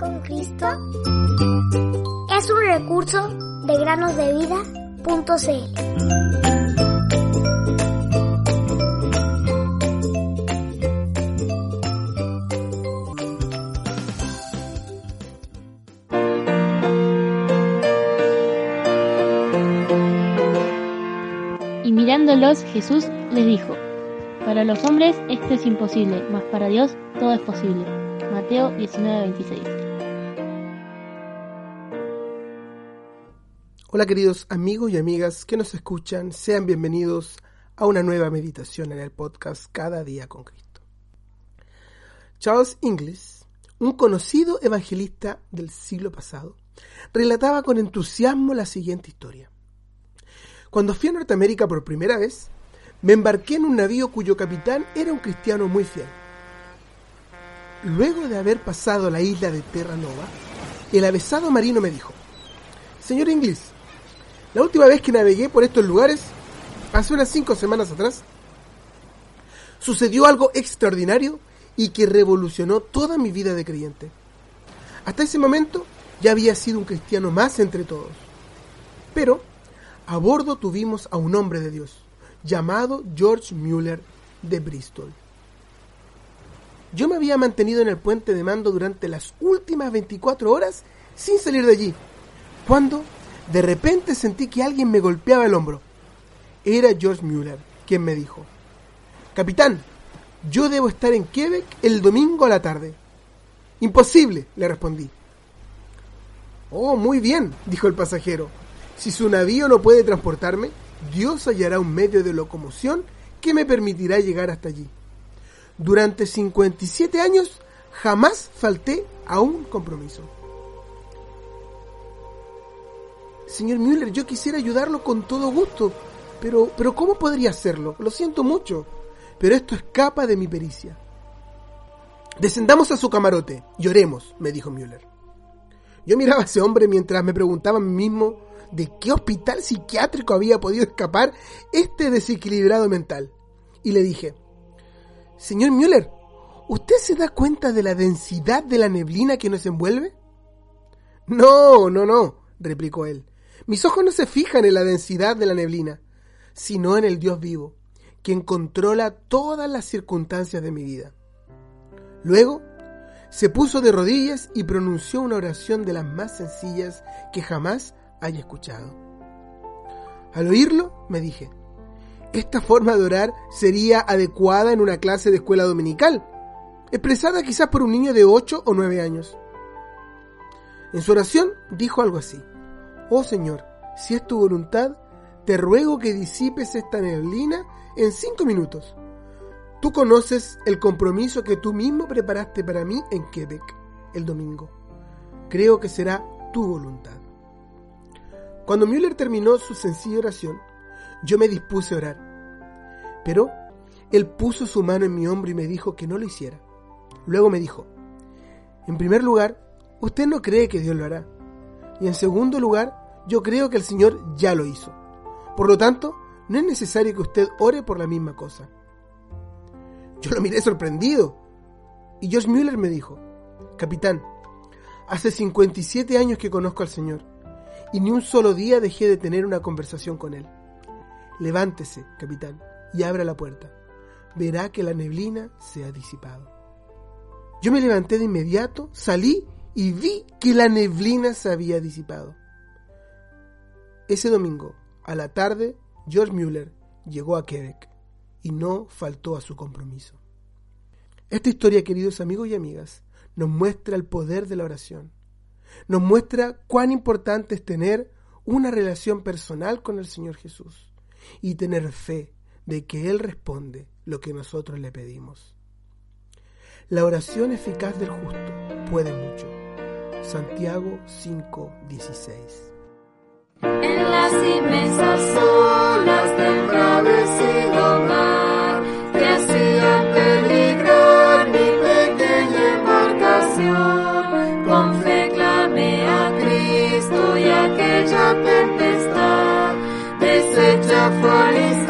con Cristo es un recurso de granosdevida.cl. Y mirándolos, Jesús les dijo, Para los hombres esto es imposible, mas para Dios todo es posible. Mateo 19:26. Hola queridos amigos y amigas que nos escuchan, sean bienvenidos a una nueva meditación en el podcast Cada día con Cristo. Charles Inglis, un conocido evangelista del siglo pasado, relataba con entusiasmo la siguiente historia. Cuando fui a Norteamérica por primera vez, me embarqué en un navío cuyo capitán era un cristiano muy fiel. Luego de haber pasado la isla de Terranova, el avesado marino me dijo, Señor Inglis, la última vez que navegué por estos lugares, hace unas cinco semanas atrás, sucedió algo extraordinario y que revolucionó toda mi vida de creyente. Hasta ese momento ya había sido un cristiano más entre todos. Pero a bordo tuvimos a un hombre de Dios, llamado George Mueller de Bristol. Yo me había mantenido en el puente de mando durante las últimas 24 horas sin salir de allí, cuando de repente sentí que alguien me golpeaba el hombro. Era George Mueller, quien me dijo, Capitán, yo debo estar en Quebec el domingo a la tarde. Imposible, le respondí. Oh, muy bien, dijo el pasajero. Si su navío no puede transportarme, Dios hallará un medio de locomoción que me permitirá llegar hasta allí. Durante 57 años jamás falté a un compromiso. Señor Müller, yo quisiera ayudarlo con todo gusto, pero, pero ¿cómo podría hacerlo? Lo siento mucho, pero esto escapa de mi pericia. Descendamos a su camarote, lloremos, me dijo Müller. Yo miraba a ese hombre mientras me preguntaba a mí mismo de qué hospital psiquiátrico había podido escapar este desequilibrado mental. Y le dije, Señor Müller, ¿usted se da cuenta de la densidad de la neblina que nos envuelve? No, no, no, replicó él. Mis ojos no se fijan en la densidad de la neblina, sino en el Dios vivo, quien controla todas las circunstancias de mi vida. Luego, se puso de rodillas y pronunció una oración de las más sencillas que jamás haya escuchado. Al oírlo, me dije, esta forma de orar sería adecuada en una clase de escuela dominical, expresada quizás por un niño de 8 o 9 años. En su oración dijo algo así, Oh Señor, si es tu voluntad, te ruego que disipes esta neblina en cinco minutos. Tú conoces el compromiso que tú mismo preparaste para mí en Quebec el domingo. Creo que será tu voluntad. Cuando Müller terminó su sencilla oración, yo me dispuse a orar. Pero él puso su mano en mi hombro y me dijo que no lo hiciera. Luego me dijo, en primer lugar, usted no cree que Dios lo hará. Y en segundo lugar, yo creo que el Señor ya lo hizo. Por lo tanto, no es necesario que usted ore por la misma cosa. Yo lo miré sorprendido. Y George Müller me dijo, Capitán, hace 57 años que conozco al Señor y ni un solo día dejé de tener una conversación con Él. Levántese, capitán, y abra la puerta. Verá que la neblina se ha disipado. Yo me levanté de inmediato, salí y vi que la neblina se había disipado. Ese domingo, a la tarde, George Mueller llegó a Quebec y no faltó a su compromiso. Esta historia, queridos amigos y amigas, nos muestra el poder de la oración. Nos muestra cuán importante es tener una relación personal con el Señor Jesús y tener fe de que Él responde lo que nosotros le pedimos. La oración eficaz del justo puede mucho. Santiago 5:16 En Cristo y